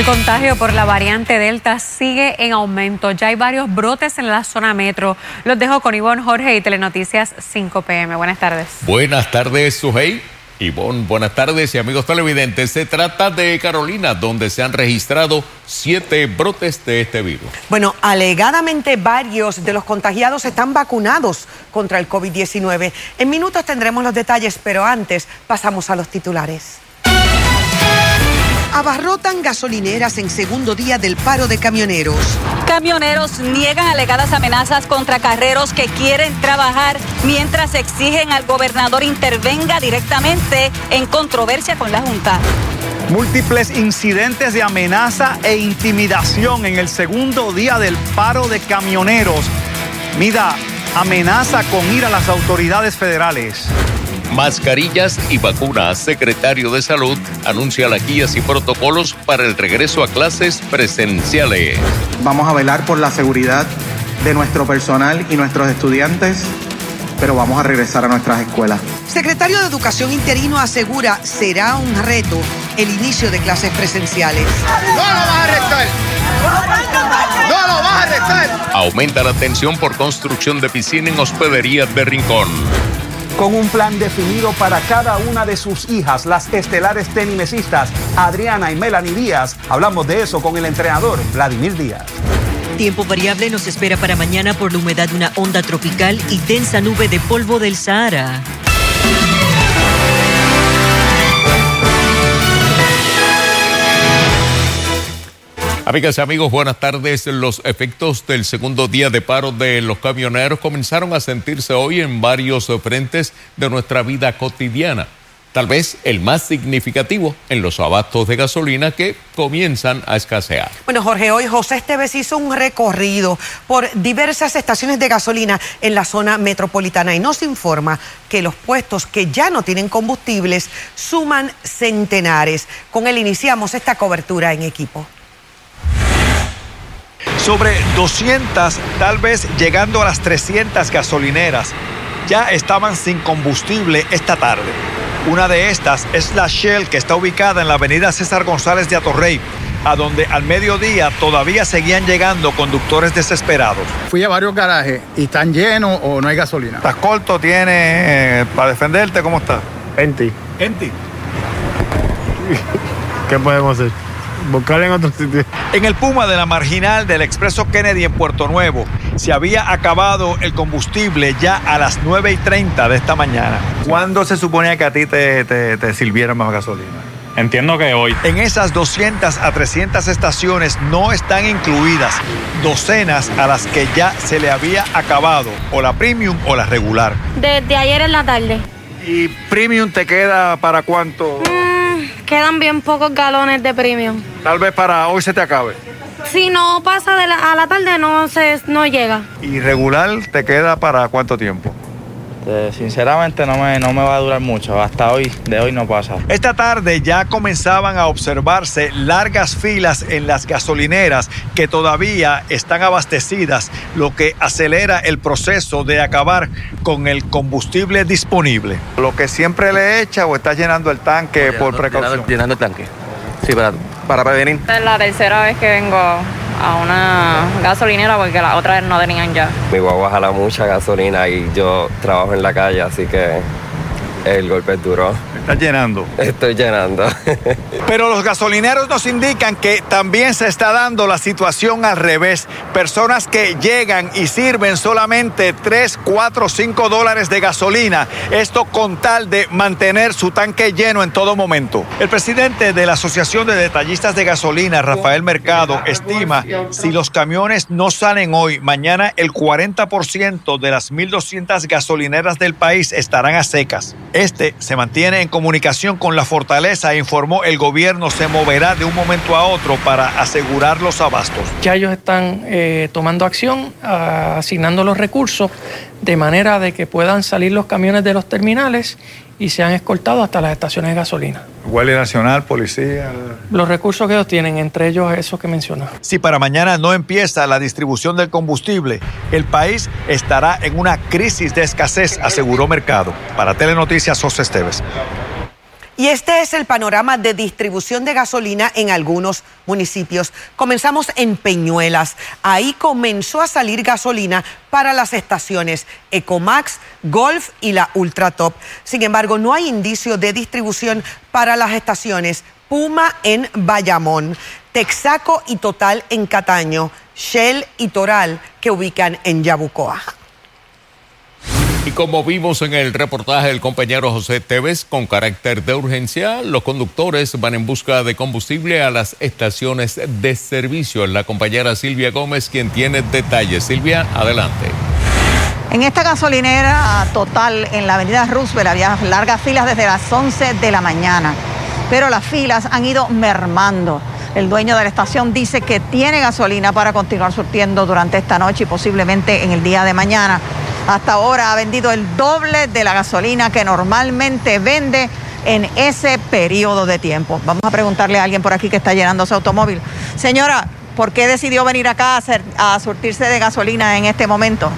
El contagio por la variante Delta sigue en aumento. Ya hay varios brotes en la zona metro. Los dejo con Ivonne Jorge y Telenoticias 5 PM. Buenas tardes. Buenas tardes, Sujei. Ivonne, buenas tardes y amigos televidentes. Se trata de Carolina, donde se han registrado siete brotes de este virus. Bueno, alegadamente varios de los contagiados están vacunados contra el COVID-19. En minutos tendremos los detalles, pero antes pasamos a los titulares. Abarrotan gasolineras en segundo día del paro de camioneros. Camioneros niegan alegadas amenazas contra carreros que quieren trabajar mientras exigen al gobernador intervenga directamente en controversia con la Junta. Múltiples incidentes de amenaza e intimidación en el segundo día del paro de camioneros. Mida amenaza con ir a las autoridades federales mascarillas y vacunas. Secretario de Salud anuncia las guías y protocolos para el regreso a clases presenciales. Vamos a velar por la seguridad de nuestro personal y nuestros estudiantes, pero vamos a regresar a nuestras escuelas. Secretario de Educación interino asegura será un reto el inicio de clases presenciales. ¡No lo vas a arrestar! ¡No lo vas a arrestar! Aumenta la tensión por construcción de piscina en hospederías de Rincón con un plan definido para cada una de sus hijas, las estelares tenimesistas Adriana y Melanie Díaz. Hablamos de eso con el entrenador Vladimir Díaz. Tiempo variable nos espera para mañana por la humedad de una onda tropical y densa nube de polvo del Sahara. Amigas y amigos, buenas tardes. Los efectos del segundo día de paro de los camioneros comenzaron a sentirse hoy en varios frentes de nuestra vida cotidiana. Tal vez el más significativo en los abastos de gasolina que comienzan a escasear. Bueno, Jorge, hoy José Esteves hizo un recorrido por diversas estaciones de gasolina en la zona metropolitana y nos informa que los puestos que ya no tienen combustibles suman centenares. Con él iniciamos esta cobertura en equipo sobre 200, tal vez llegando a las 300 gasolineras, ya estaban sin combustible esta tarde. Una de estas es la Shell que está ubicada en la avenida César González de Atorrey, a donde al mediodía todavía seguían llegando conductores desesperados. Fui a varios garajes y están llenos o no hay gasolina. ¿Estás corto? ¿Tiene eh, para defenderte? ¿Cómo está? Enti. Enti. ¿Qué podemos hacer? Buscar en otro sitio. En el Puma de la marginal del Expreso Kennedy en Puerto Nuevo se había acabado el combustible ya a las 9 y 30 de esta mañana. ¿Cuándo se suponía que a ti te, te, te sirvieran más gasolina? Entiendo que hoy. En esas 200 a 300 estaciones no están incluidas docenas a las que ya se le había acabado, o la premium o la regular. Desde ayer en la tarde. ¿Y premium te queda para cuánto? Quedan bien pocos galones de premium. Tal vez para hoy se te acabe. Si no pasa de a la tarde no se no llega. ¿Y regular te queda para cuánto tiempo? Este, sinceramente no me, no me va a durar mucho, hasta hoy, de hoy no pasa. Esta tarde ya comenzaban a observarse largas filas en las gasolineras que todavía están abastecidas, lo que acelera el proceso de acabar con el combustible disponible. Lo que siempre le echa o está llenando el tanque por precaución. Llenando, el tanque, sí, para, para prevenir. Es la tercera vez que vengo a una gasolinera porque las otras no tenían ya. Mi guagua jala mucha gasolina y yo trabajo en la calle, así que el golpe es duro. ¿Estás llenando? Estoy llenando. Pero los gasolineros nos indican que también se está dando la situación al revés. Personas que llegan y sirven solamente 3, 4, 5 dólares de gasolina. Esto con tal de mantener su tanque lleno en todo momento. El presidente de la Asociación de Detallistas de Gasolina, Rafael Mercado, estima si los camiones no salen hoy, mañana el 40% de las 1.200 gasolineras del país estarán a secas. Este se mantiene en comunicación con la fortaleza informó el gobierno se moverá de un momento a otro para asegurar los abastos. Ya ellos están eh, tomando acción, asignando los recursos de manera de que puedan salir los camiones de los terminales y se han escoltado hasta las estaciones de gasolina. Guardia Nacional, policía. Los recursos que ellos tienen, entre ellos esos que mencionó. Si para mañana no empieza la distribución del combustible, el país estará en una crisis de escasez, aseguró Mercado. Para Telenoticias, José Esteves. Y este es el panorama de distribución de gasolina en algunos municipios. Comenzamos en Peñuelas. Ahí comenzó a salir gasolina para las estaciones Ecomax, Golf y la Ultratop. Sin embargo, no hay indicio de distribución para las estaciones Puma en Bayamón, Texaco y Total en Cataño, Shell y Toral que ubican en Yabucoa. Y como vimos en el reportaje del compañero José Tevez, con carácter de urgencia, los conductores van en busca de combustible a las estaciones de servicio. La compañera Silvia Gómez, quien tiene detalles. Silvia, adelante. En esta gasolinera total en la avenida Roosevelt había largas filas desde las 11 de la mañana, pero las filas han ido mermando. El dueño de la estación dice que tiene gasolina para continuar surtiendo durante esta noche y posiblemente en el día de mañana hasta ahora ha vendido el doble de la gasolina que normalmente vende en ese periodo de tiempo. Vamos a preguntarle a alguien por aquí que está llenando su automóvil. Señora, ¿por qué decidió venir acá a, hacer, a surtirse de gasolina en este momento?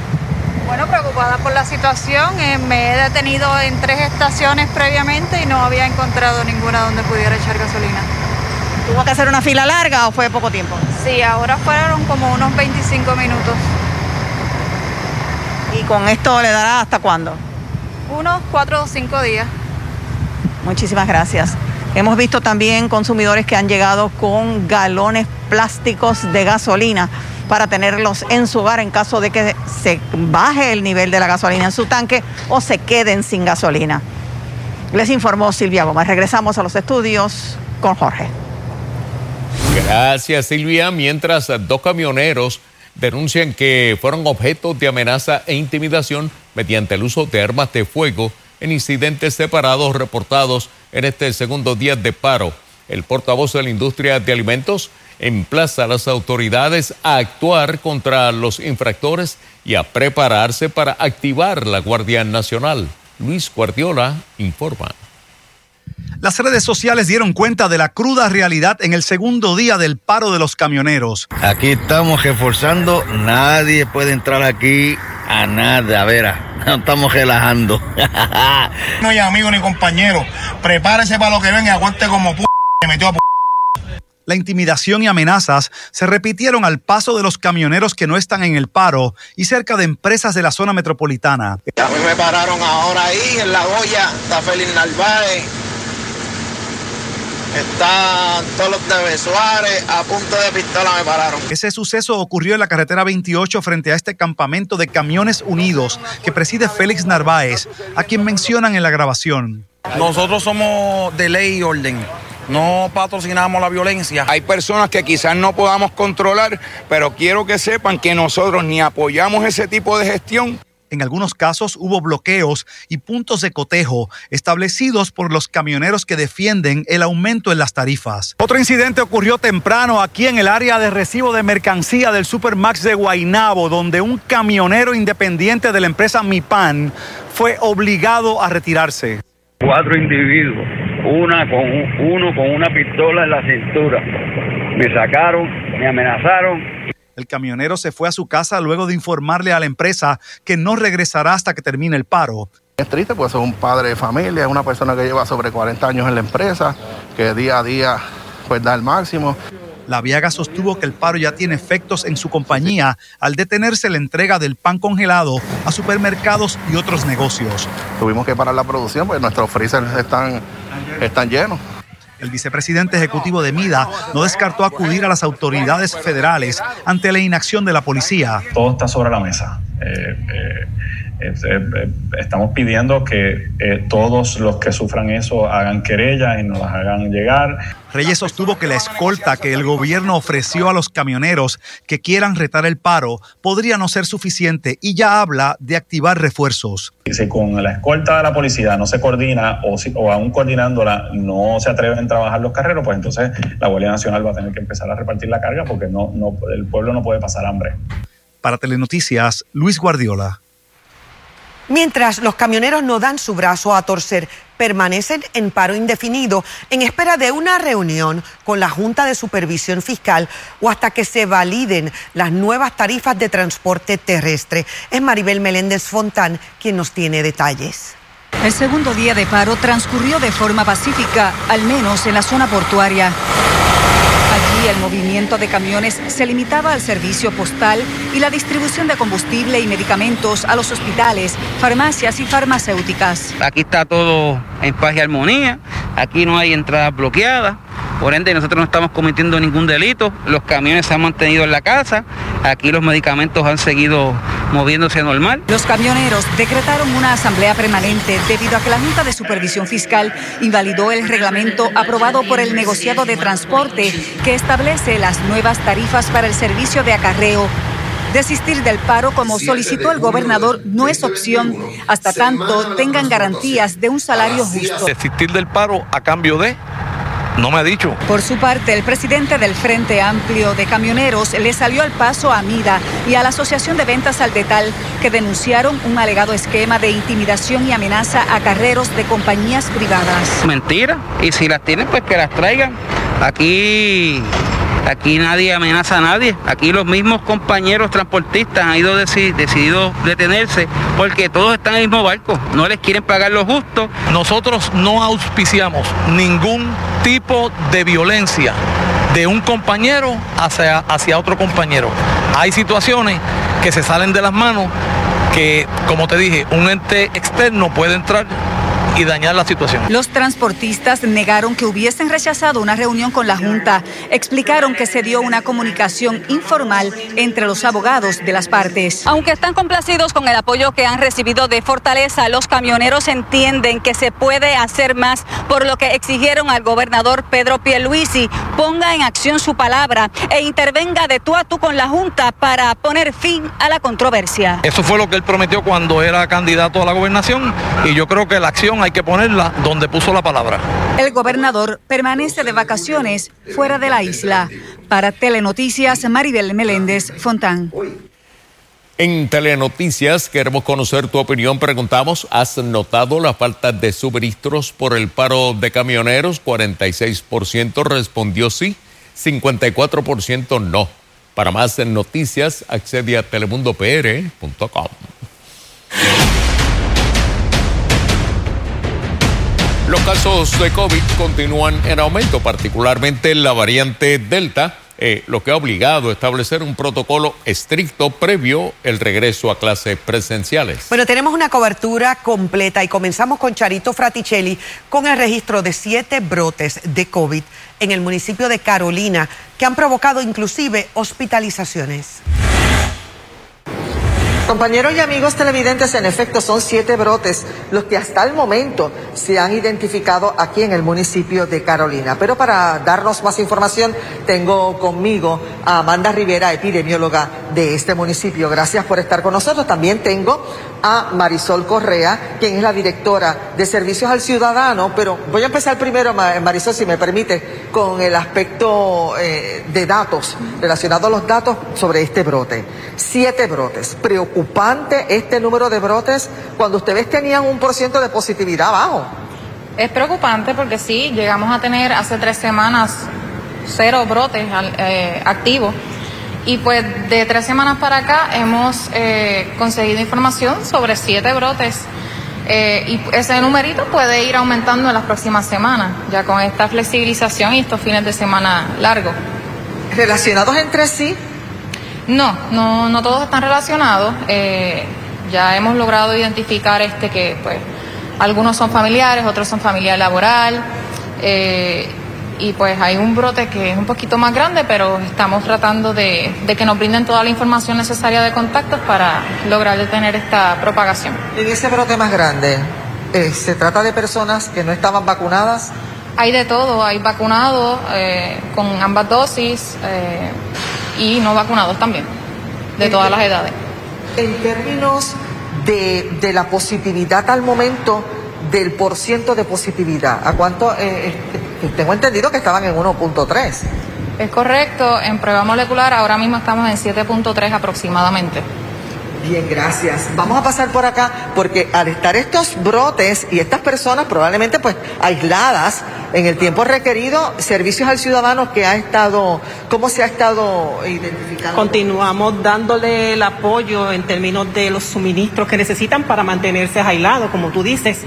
Bueno, preocupada por la situación. Eh, me he detenido en tres estaciones previamente y no había encontrado ninguna donde pudiera echar gasolina. ¿Tuvo que hacer una fila larga o fue poco tiempo? Sí, ahora fueron como unos 25 minutos. ¿Y con esto le dará hasta cuándo? Unos cuatro o cinco días. Muchísimas gracias. Hemos visto también consumidores que han llegado con galones plásticos de gasolina para tenerlos en su hogar en caso de que se baje el nivel de la gasolina en su tanque o se queden sin gasolina. Les informó Silvia Gómez. Regresamos a los estudios con Jorge. Gracias Silvia. Mientras dos camioneros denuncian que fueron objetos de amenaza e intimidación mediante el uso de armas de fuego en incidentes separados reportados en este segundo día de paro. El portavoz de la industria de alimentos emplaza a las autoridades a actuar contra los infractores y a prepararse para activar la Guardia Nacional. Luis Guardiola informa. Las redes sociales dieron cuenta de la cruda realidad en el segundo día del paro de los camioneros. Aquí estamos reforzando, nadie puede entrar aquí a nada, a ver, no estamos relajando. no hay amigo ni compañero, prepárese para lo que venga y aguante como p metió a p la intimidación y amenazas se repitieron al paso de los camioneros que no están en el paro y cerca de empresas de la zona metropolitana. A mí me pararon ahora ahí en La Goya, está Félix Narváez, están todos los de Suárez, a punto de pistola me pararon. Ese suceso ocurrió en la carretera 28 frente a este campamento de camiones unidos que preside Félix Narváez, a quien mencionan en la grabación. Nosotros somos de ley y orden. No patrocinamos la violencia. Hay personas que quizás no podamos controlar, pero quiero que sepan que nosotros ni apoyamos ese tipo de gestión en algunos casos hubo bloqueos y puntos de cotejo establecidos por los camioneros que defienden el aumento en las tarifas. Otro incidente ocurrió temprano aquí en el área de recibo de mercancía del Supermax de Guainabo, donde un camionero independiente de la empresa Mipan fue obligado a retirarse. Cuatro individuos, una con uno con una pistola en la cintura. Me sacaron, me amenazaron el camionero se fue a su casa luego de informarle a la empresa que no regresará hasta que termine el paro. Es triste, pues es un padre de familia, es una persona que lleva sobre 40 años en la empresa, que día a día pues da el máximo. La Viaga sostuvo que el paro ya tiene efectos en su compañía al detenerse la entrega del pan congelado a supermercados y otros negocios. Tuvimos que parar la producción, pues nuestros freezers están, están llenos. El vicepresidente ejecutivo de MIDA no descartó acudir a las autoridades federales ante la inacción de la policía. Todo está sobre la mesa. Eh, eh, eh, estamos pidiendo que todos los que sufran eso hagan querella y nos las hagan llegar. Reyes sostuvo que la escolta que el gobierno ofreció a los camioneros que quieran retar el paro podría no ser suficiente y ya habla de activar refuerzos. Si con la escolta de la policía no se coordina o, si, o aún coordinándola no se atreven a trabajar los carreros, pues entonces la Guardia Nacional va a tener que empezar a repartir la carga porque no, no, el pueblo no puede pasar hambre. Para Telenoticias, Luis Guardiola. Mientras los camioneros no dan su brazo a torcer, permanecen en paro indefinido en espera de una reunión con la Junta de Supervisión Fiscal o hasta que se validen las nuevas tarifas de transporte terrestre. Es Maribel Meléndez Fontán quien nos tiene detalles. El segundo día de paro transcurrió de forma pacífica, al menos en la zona portuaria. Allí el movimiento de camiones se limitaba al servicio postal y la distribución de combustible y medicamentos a los hospitales, farmacias y farmacéuticas. Aquí está todo en paz y armonía, aquí no hay entradas bloqueadas, por ende nosotros no estamos cometiendo ningún delito, los camiones se han mantenido en la casa, aquí los medicamentos han seguido moviéndose normal. Los camioneros decretaron una asamblea permanente debido a que la Junta de Supervisión Fiscal invalidó el reglamento aprobado por el negociado de transporte que establece las nuevas tarifas para el servicio de acarreo. Desistir del paro, como solicitó el gobernador, no es opción hasta tanto tengan garantías de un salario justo. Desistir del paro a cambio de no me ha dicho. Por su parte, el presidente del Frente Amplio de Camioneros le salió al paso a Mida y a la Asociación de Ventas al Detal, que denunciaron un alegado esquema de intimidación y amenaza a carreros de compañías privadas. Mentira. Y si las tienen, pues que las traigan. Aquí Aquí nadie amenaza a nadie. Aquí los mismos compañeros transportistas han ido decidido detenerse porque todos están en el mismo barco. No les quieren pagar lo justo. Nosotros no auspiciamos ningún tipo de violencia de un compañero hacia, hacia otro compañero. Hay situaciones que se salen de las manos que, como te dije, un ente externo puede entrar y dañar la situación. Los transportistas negaron que hubiesen rechazado una reunión con la Junta. Explicaron que se dio una comunicación informal entre los abogados de las partes. Aunque están complacidos con el apoyo que han recibido de Fortaleza, los camioneros entienden que se puede hacer más, por lo que exigieron al gobernador Pedro Pierluisi ponga en acción su palabra e intervenga de tú a tú con la Junta para poner fin a la controversia. Eso fue lo que él prometió cuando era candidato a la gobernación y yo creo que la acción hay que ponerla donde puso la palabra. El gobernador permanece de vacaciones fuera de la isla. Para Telenoticias, Maribel Meléndez Fontán. En Telenoticias queremos conocer tu opinión. Preguntamos, ¿has notado la falta de suministros por el paro de camioneros? 46% respondió sí, 54% no. Para más noticias, accede a telemundopr.com. Los casos de COVID continúan en aumento, particularmente la variante Delta, eh, lo que ha obligado a establecer un protocolo estricto previo el regreso a clases presenciales. Bueno, tenemos una cobertura completa y comenzamos con Charito Fraticelli con el registro de siete brotes de COVID en el municipio de Carolina que han provocado inclusive hospitalizaciones. Compañeros y amigos televidentes, en efecto son siete brotes los que hasta el momento se han identificado aquí en el municipio de Carolina. Pero para darnos más información, tengo conmigo a Amanda Rivera, epidemióloga de este municipio. Gracias por estar con nosotros. También tengo a Marisol Correa, quien es la directora de Servicios al Ciudadano. Pero voy a empezar primero, Marisol, si me permite, con el aspecto eh, de datos, relacionado a los datos sobre este brote. Siete brotes. Preocupante este número de brotes cuando ustedes tenían un por ciento de positividad bajo. Es preocupante porque sí, llegamos a tener hace tres semanas cero brotes eh, activos y pues de tres semanas para acá hemos eh, conseguido información sobre siete brotes. Eh, y ese numerito puede ir aumentando en las próximas semanas, ya con esta flexibilización y estos fines de semana largos. ¿Relacionados entre sí? No, no, no todos están relacionados. Eh, ya hemos logrado identificar este que pues algunos son familiares, otros son familiar laboral. Eh, y pues hay un brote que es un poquito más grande, pero estamos tratando de, que nos brinden toda la información necesaria de contactos para lograr detener esta propagación. En ese brote más grande, eh, ¿se trata de personas que no estaban vacunadas? Hay de todo, hay vacunados eh, con ambas dosis eh, y no vacunados también, de todas las edades. En términos de, de la positividad al momento, del porciento de positividad, ¿a cuánto tengo entendido que estaban en 1.3. Es correcto, en prueba molecular ahora mismo estamos en 7.3 aproximadamente. Bien, gracias. Vamos a pasar por acá porque al estar estos brotes y estas personas probablemente pues aisladas en el tiempo requerido, servicios al ciudadano que ha estado, ¿cómo se ha estado identificando? Continuamos dándole el apoyo en términos de los suministros que necesitan para mantenerse aislados, como tú dices.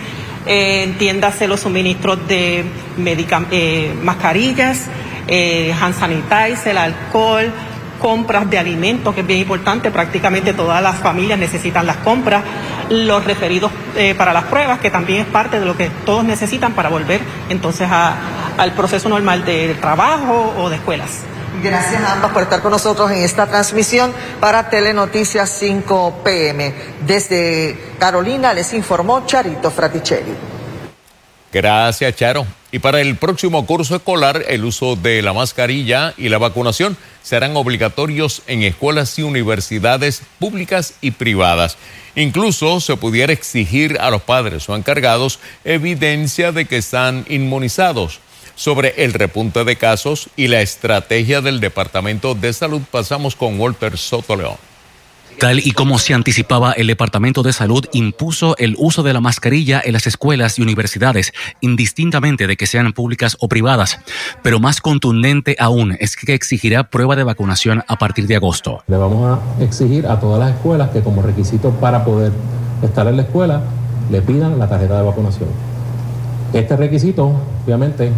Eh, entiéndase los suministros de eh, mascarillas, eh, hand sanitizer, alcohol, compras de alimentos, que es bien importante, prácticamente todas las familias necesitan las compras, los referidos eh, para las pruebas, que también es parte de lo que todos necesitan para volver entonces al proceso normal de trabajo o de escuelas. Gracias a ambas por estar con nosotros en esta transmisión para Telenoticias 5 PM. Desde Carolina les informó Charito Fraticelli. Gracias, Charo. Y para el próximo curso escolar, el uso de la mascarilla y la vacunación serán obligatorios en escuelas y universidades públicas y privadas. Incluso se pudiera exigir a los padres o encargados evidencia de que están inmunizados. Sobre el repunte de casos y la estrategia del Departamento de Salud, pasamos con Walter Soto León. Tal y como se anticipaba, el Departamento de Salud impuso el uso de la mascarilla en las escuelas y universidades, indistintamente de que sean públicas o privadas. Pero más contundente aún es que exigirá prueba de vacunación a partir de agosto. Le vamos a exigir a todas las escuelas que como requisito para poder estar en la escuela le pidan la tarjeta de vacunación. Este requisito, obviamente,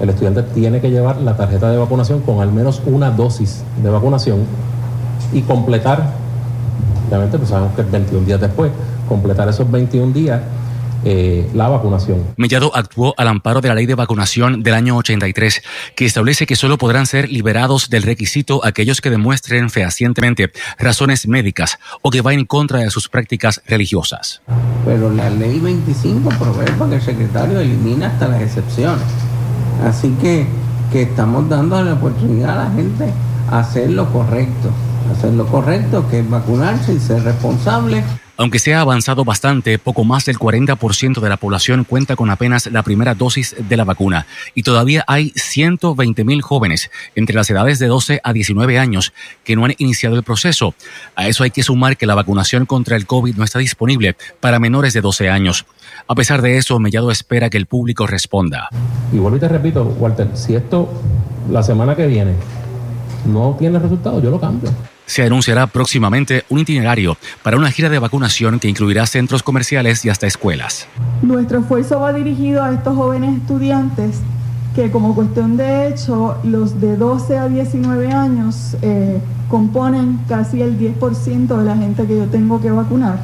el estudiante tiene que llevar la tarjeta de vacunación con al menos una dosis de vacunación y completar obviamente pues sabemos que 21 días después, completar esos 21 días eh, la vacunación. Mellado actuó al amparo de la ley de vacunación del año 83, que establece que solo podrán ser liberados del requisito aquellos que demuestren fehacientemente razones médicas o que vayan en contra de sus prácticas religiosas. Pero la ley 25 provee para que el secretario elimine hasta las excepciones. Así que, que estamos dando la oportunidad a la gente a hacer lo correcto hacer lo correcto, que es vacunarse y ser responsable. Aunque se ha avanzado bastante, poco más del 40% de la población cuenta con apenas la primera dosis de la vacuna y todavía hay 120 mil jóvenes entre las edades de 12 a 19 años que no han iniciado el proceso. A eso hay que sumar que la vacunación contra el COVID no está disponible para menores de 12 años. A pesar de eso, Mellado espera que el público responda. Y vuelvo y te repito, Walter, si esto la semana que viene no tiene resultado, yo lo cambio se anunciará próximamente un itinerario para una gira de vacunación que incluirá centros comerciales y hasta escuelas. Nuestro esfuerzo va dirigido a estos jóvenes estudiantes que como cuestión de hecho los de 12 a 19 años eh, componen casi el 10% de la gente que yo tengo que vacunar.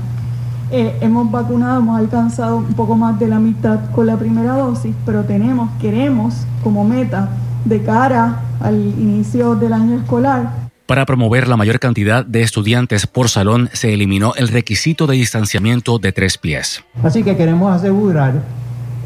Eh, hemos vacunado, hemos alcanzado un poco más de la mitad con la primera dosis, pero tenemos, queremos como meta de cara al inicio del año escolar para promover la mayor cantidad de estudiantes por salón, se eliminó el requisito de distanciamiento de tres pies. Así que queremos asegurar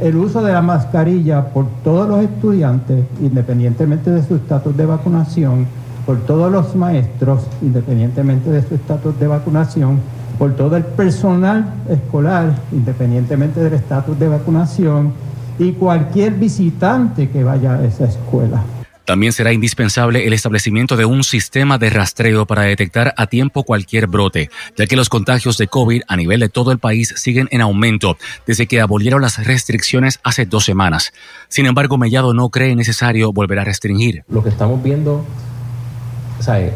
el uso de la mascarilla por todos los estudiantes, independientemente de su estatus de vacunación, por todos los maestros, independientemente de su estatus de vacunación, por todo el personal escolar, independientemente del estatus de vacunación, y cualquier visitante que vaya a esa escuela. También será indispensable el establecimiento de un sistema de rastreo para detectar a tiempo cualquier brote, ya que los contagios de COVID a nivel de todo el país siguen en aumento desde que abolieron las restricciones hace dos semanas. Sin embargo, Mellado no cree necesario volver a restringir. Lo que estamos viendo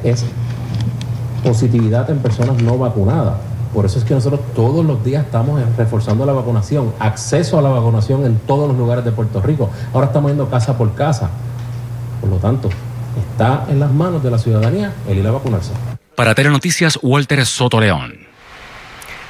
es positividad en personas no vacunadas. Por eso es que nosotros todos los días estamos reforzando la vacunación, acceso a la vacunación en todos los lugares de Puerto Rico. Ahora estamos yendo casa por casa. Por lo tanto, está en las manos de la ciudadanía el ir a vacunarse. Para Telenoticias, Walter Soto León.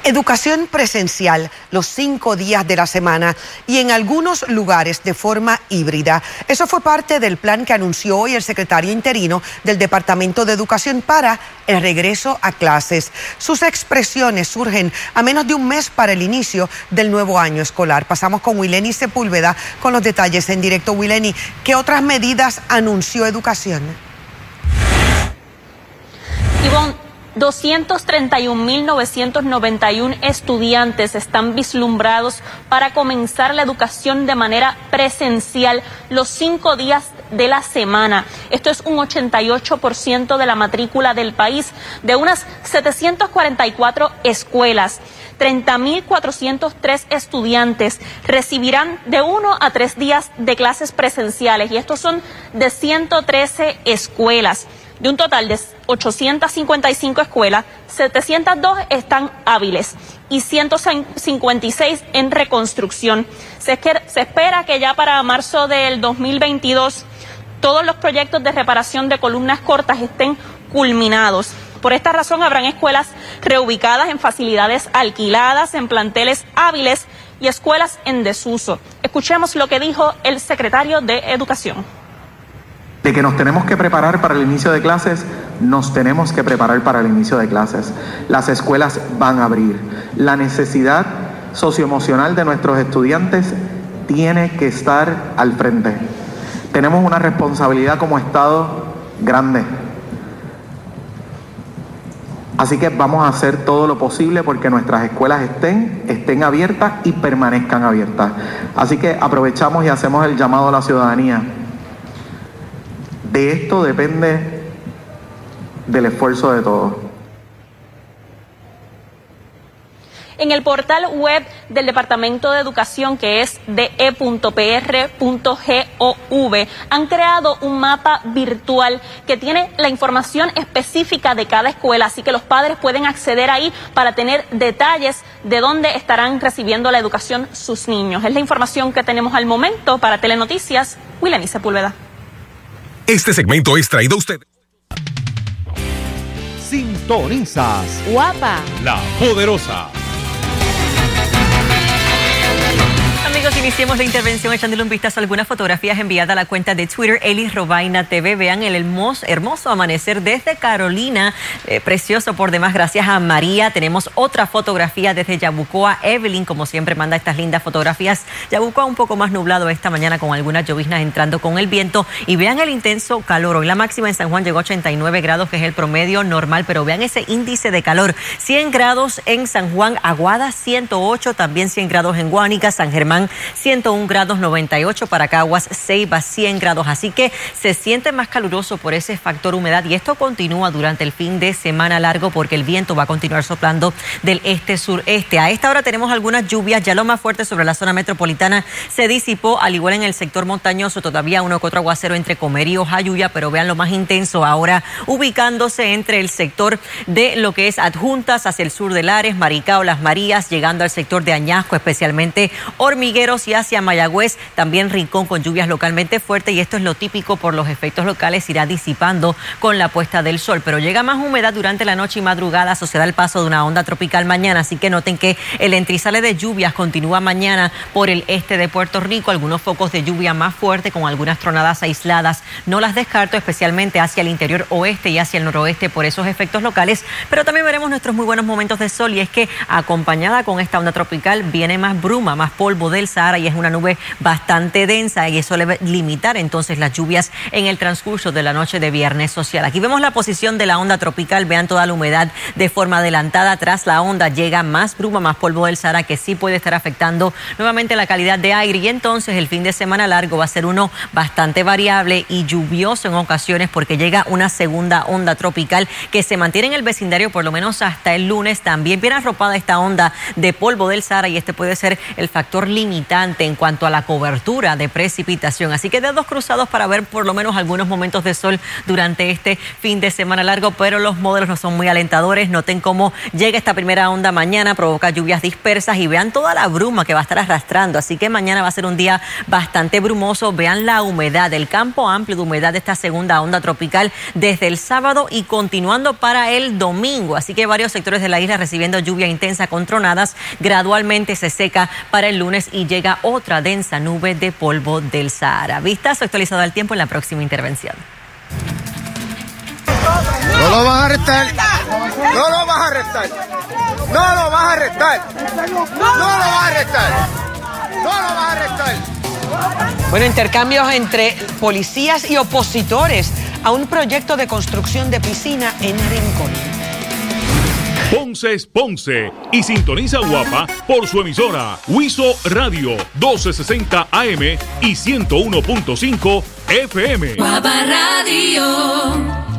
Educación presencial los cinco días de la semana y en algunos lugares de forma híbrida. Eso fue parte del plan que anunció hoy el secretario interino del Departamento de Educación para el regreso a clases. Sus expresiones surgen a menos de un mes para el inicio del nuevo año escolar. Pasamos con Wileni Sepúlveda con los detalles en directo. Wileni, ¿qué otras medidas anunció Educación? 231.991 estudiantes están vislumbrados para comenzar la educación de manera presencial los cinco días de la semana. Esto es un 88% de la matrícula del país, de unas 744 escuelas. 30.403 estudiantes recibirán de uno a tres días de clases presenciales y estos son de 113 escuelas. De un total de 855 escuelas, 702 están hábiles y 156 en reconstrucción. Se, espera que ya para marzo del 2022 todos los proyectos de reparación de columnas cortas estén culminados. Por esta razón habrán escuelas reubicadas en facilidades alquiladas, en planteles hábiles y escuelas en desuso. Escuchemos lo que dijo el secretario de Educación. De que nos tenemos que preparar para el inicio de clases, nos tenemos que preparar para el inicio de clases. Las escuelas van a abrir. La necesidad socioemocional de nuestros estudiantes tiene que estar al frente. Tenemos una responsabilidad como Estado grande Así que vamos a hacer todo lo posible porque nuestras escuelas estén, estén abiertas y permanezcan abiertas. Así que aprovechamos y hacemos el llamado a la ciudadanía. De esto depende del esfuerzo de todos. en el portal web del Departamento de Educación, que es de.e.pr.gov, han creado un mapa virtual que tiene la información específica de cada escuela, así que los padres pueden acceder ahí para tener detalles de dónde estarán recibiendo la educación sus niños. Es la información que tenemos al momento para Telenoticias. William Sepúlveda. Este segmento es traído a usted. Sintonizas. Guapa. La poderosa. Amigos, iniciemos la intervención echándole un vistazo a algunas fotografías enviadas a la cuenta de Twitter Elis Robaina TV. Vean el hermoso, hermoso amanecer desde Carolina, eh, precioso por demás, gracias a María. Tenemos otra fotografía desde Yabucoa. Evelyn, como siempre, manda estas lindas fotografías. Yabucoa un poco más nublado esta mañana con algunas lloviznas entrando con el viento. Y vean el intenso calor. Hoy la máxima en San Juan llegó a 89 grados, que es el promedio normal, pero vean ese índice de calor. 100 grados en San Juan, Aguada 108, también 100 grados en Guánica, San Germán 101 grados 98 para Caguas, Ceiba 100 grados. Así que se siente más caluroso por ese factor humedad y esto continúa durante el fin de semana largo porque el viento va a continuar soplando del este-sureste. A esta hora tenemos algunas lluvias, ya lo más fuerte sobre la zona metropolitana se disipó, al igual en el sector montañoso, todavía uno que otro aguacero entre Comerío, Jayuya, pero vean lo más intenso ahora ubicándose entre el sector de lo que es adjuntas hacia el sur de Lares, Maricao, Las Marías, llegando al sector de Añasco, especialmente Hormiguero y hacia Mayagüez, también Rincón con lluvias localmente fuertes y esto es lo típico por los efectos locales, irá disipando con la puesta del sol, pero llega más humedad durante la noche y madrugada asociada al paso de una onda tropical mañana, así que noten que el entrizale de lluvias continúa mañana por el este de Puerto Rico, algunos focos de lluvia más fuerte con algunas tronadas aisladas, no las descarto especialmente hacia el interior oeste y hacia el noroeste por esos efectos locales, pero también veremos nuestros muy buenos momentos de sol y es que acompañada con esta onda tropical viene más bruma, más polvo del Sahara y es una nube bastante densa y eso a limitar entonces las lluvias en el transcurso de la noche de viernes social. Aquí vemos la posición de la onda tropical, vean toda la humedad de forma adelantada. Tras la onda llega más bruma, más polvo del Sahara que sí puede estar afectando nuevamente la calidad de aire y entonces el fin de semana largo va a ser uno bastante variable y lluvioso en ocasiones porque llega una segunda onda tropical que se mantiene en el vecindario por lo menos hasta el lunes. También viene arropada esta onda de polvo del Sahara y este puede ser el factor en cuanto a la cobertura de precipitación. Así que dedos cruzados para ver por lo menos algunos momentos de sol durante este fin de semana largo, pero los modelos no son muy alentadores. Noten cómo llega esta primera onda mañana, provoca lluvias dispersas y vean toda la bruma que va a estar arrastrando. Así que mañana va a ser un día bastante brumoso. Vean la humedad, el campo amplio de humedad de esta segunda onda tropical desde el sábado y continuando para el domingo. Así que varios sectores de la isla recibiendo lluvia intensa con tronadas. Gradualmente se seca para el lunes y llega otra densa nube de polvo del Sahara. Vistazo actualizado al tiempo en la próxima intervención. No lo vas a arrestar. No lo vas a arrestar. No lo vas a arrestar. No lo vas a arrestar. No lo vas a arrestar. Bueno, intercambios entre policías y opositores a un proyecto de construcción de piscina en Rincón. Ponce es Ponce y sintoniza Guapa por su emisora Huizo Radio 1260 AM y 101.5 FM. Guapa Radio.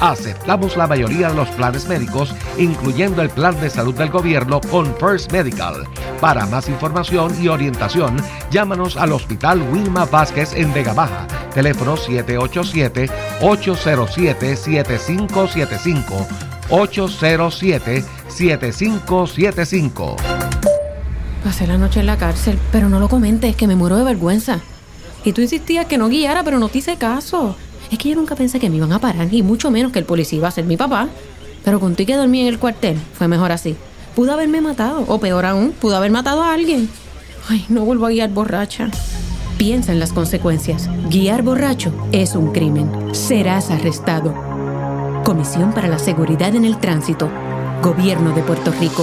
Aceptamos la mayoría de los planes médicos, incluyendo el plan de salud del gobierno con First Medical. Para más información y orientación, llámanos al Hospital Wilma Vázquez en Vega Baja. Teléfono 787-807-7575. 807-7575. Pasé la noche en la cárcel, pero no lo comentes, que me muero de vergüenza. Y tú insistías que no guiara, pero no te hice caso. Es que yo nunca pensé que me iban a parar, y mucho menos que el policía iba a ser mi papá. Pero contigo que dormí en el cuartel, fue mejor así. Pudo haberme matado, o peor aún, pudo haber matado a alguien. Ay, no vuelvo a guiar borracha. Piensa en las consecuencias. Guiar borracho es un crimen. Serás arrestado. Comisión para la Seguridad en el Tránsito. Gobierno de Puerto Rico.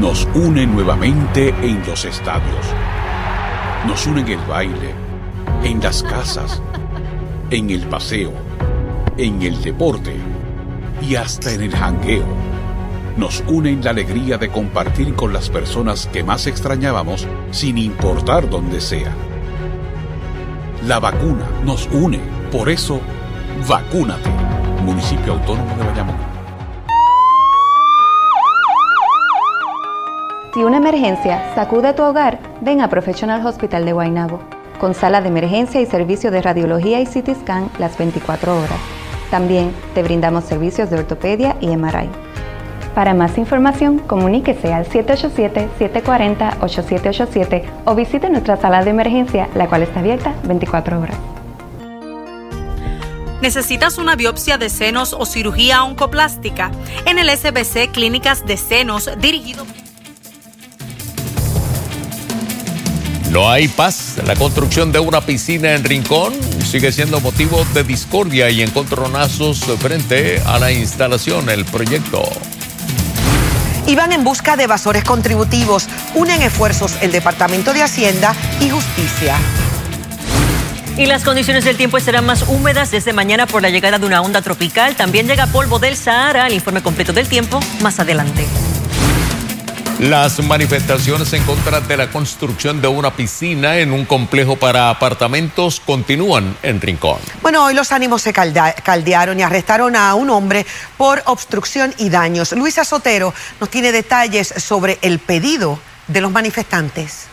nos une nuevamente en los estadios. Nos une en el baile, en las casas, en el paseo, en el deporte y hasta en el jangueo. Nos une en la alegría de compartir con las personas que más extrañábamos sin importar dónde sea. La vacuna nos une, por eso, vacúnate. Municipio Autónomo de Bayamón. Si una emergencia sacude tu hogar, ven a Professional Hospital de Guaynabo, con sala de emergencia y servicio de radiología y CT scan las 24 horas. También te brindamos servicios de ortopedia y MRI. Para más información, comuníquese al 787-740-8787 o visite nuestra sala de emergencia, la cual está abierta 24 horas. ¿Necesitas una biopsia de senos o cirugía oncoplástica? En el SBC Clínicas de Senos, dirigido No hay paz. La construcción de una piscina en Rincón sigue siendo motivo de discordia y encontronazos frente a la instalación, el proyecto. Iban en busca de evasores contributivos. Unen esfuerzos el Departamento de Hacienda y Justicia. Y las condiciones del tiempo estarán más húmedas desde mañana por la llegada de una onda tropical. También llega polvo del Sahara. El informe completo del tiempo más adelante. Las manifestaciones en contra de la construcción de una piscina en un complejo para apartamentos continúan en Rincón. Bueno, hoy los ánimos se caldearon y arrestaron a un hombre por obstrucción y daños. Luisa Sotero nos tiene detalles sobre el pedido de los manifestantes.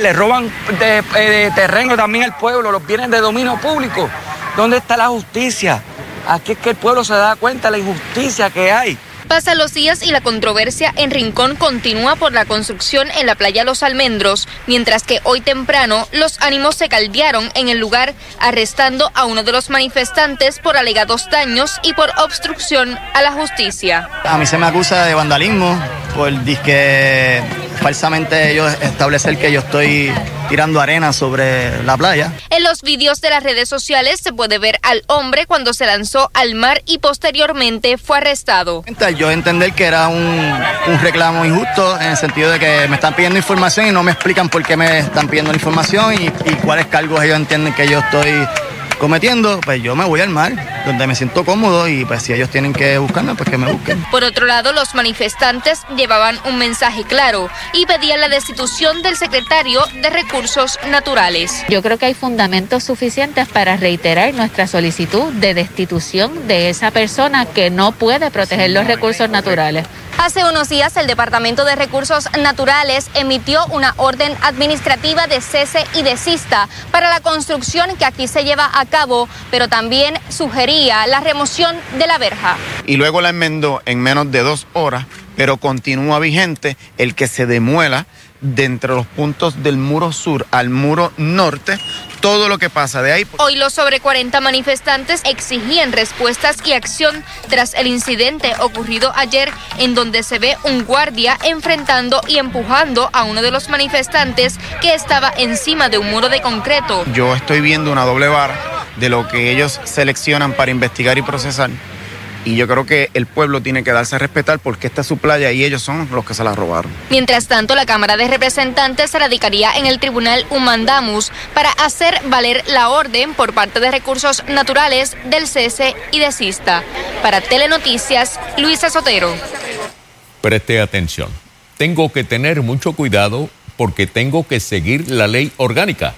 Le roban de, eh, terreno también al pueblo, los bienes de dominio público. ¿Dónde está la justicia? Aquí es que el pueblo se da cuenta de la injusticia que hay. Pasan los días y la controversia en Rincón continúa por la construcción en la playa Los Almendros, mientras que hoy temprano los ánimos se caldearon en el lugar, arrestando a uno de los manifestantes por alegados daños y por obstrucción a la justicia. A mí se me acusa de vandalismo por disque falsamente ellos establecer que yo estoy tirando arena sobre la playa. En los vídeos de las redes sociales se puede ver al hombre cuando se lanzó al mar y posteriormente fue arrestado. Yo entender que era un, reclamo injusto en el sentido de que me están pidiendo información y no me explican por qué me están pidiendo la información y, y cuáles cargos ellos entienden que yo estoy cometiendo, pues yo me voy al mar, donde me siento cómodo y pues si ellos tienen que buscarme, pues que me busquen. Por otro lado, los manifestantes llevaban un mensaje claro y pedían la destitución del secretario de Recursos Naturales. Yo creo que hay fundamentos suficientes para reiterar nuestra solicitud de destitución de esa persona que no puede proteger los recursos naturales. Hace unos días el Departamento de Recursos Naturales emitió una orden administrativa de cese y desista para la construcción que aquí se lleva a cabo, pero también sugería la remoción de la verja. Y luego la enmendó en menos de dos horas, pero continúa vigente el que se demuela de entre los puntos del muro sur al muro norte, todo lo que pasa de ahí. Hoy los sobre 40 manifestantes exigían respuestas y acción tras el incidente ocurrido ayer en donde se ve un guardia enfrentando y empujando a uno de los manifestantes que estaba encima de un muro de concreto. Yo estoy viendo una doble vara de lo que ellos seleccionan para investigar y procesar y yo creo que el pueblo tiene que darse a respetar porque esta es su playa y ellos son los que se la robaron. Mientras tanto, la Cámara de Representantes radicaría en el Tribunal Humandamus para hacer valer la orden por parte de Recursos Naturales del cese y desista. Para Telenoticias, Luisa Sotero. Preste atención. Tengo que tener mucho cuidado porque tengo que seguir la ley orgánica.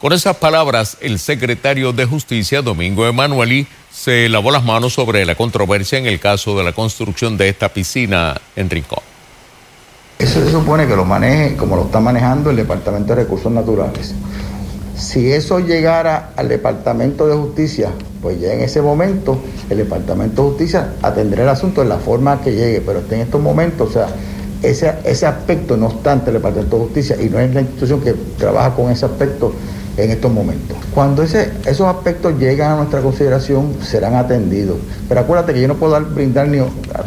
Con esas palabras, el secretario de Justicia, Domingo Emanueli, se lavó las manos sobre la controversia en el caso de la construcción de esta piscina en Rincón. Eso se supone que lo maneje como lo está manejando el Departamento de Recursos Naturales. Si eso llegara al Departamento de Justicia, pues ya en ese momento el Departamento de Justicia atendrá el asunto en la forma que llegue, pero en estos momentos, o sea, ese, ese aspecto, no obstante, el Departamento de Justicia, y no es la institución que trabaja con ese aspecto, en estos momentos. Cuando esos aspectos llegan a nuestra consideración, serán atendidos. Pero acuérdate que yo no puedo dar, brindar ni,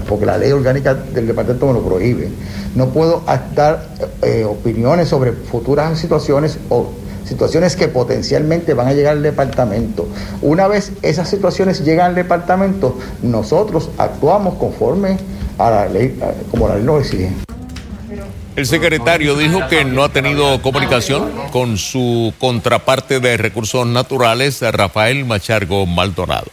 porque la ley orgánica del departamento me lo prohíbe, no puedo dar eh, opiniones sobre futuras situaciones o situaciones que potencialmente van a llegar al departamento. Una vez esas situaciones llegan al departamento, nosotros actuamos conforme a la ley, como la ley lo exige. El secretario dijo que no ha tenido comunicación con su contraparte de recursos naturales, Rafael Machargo Maldonado.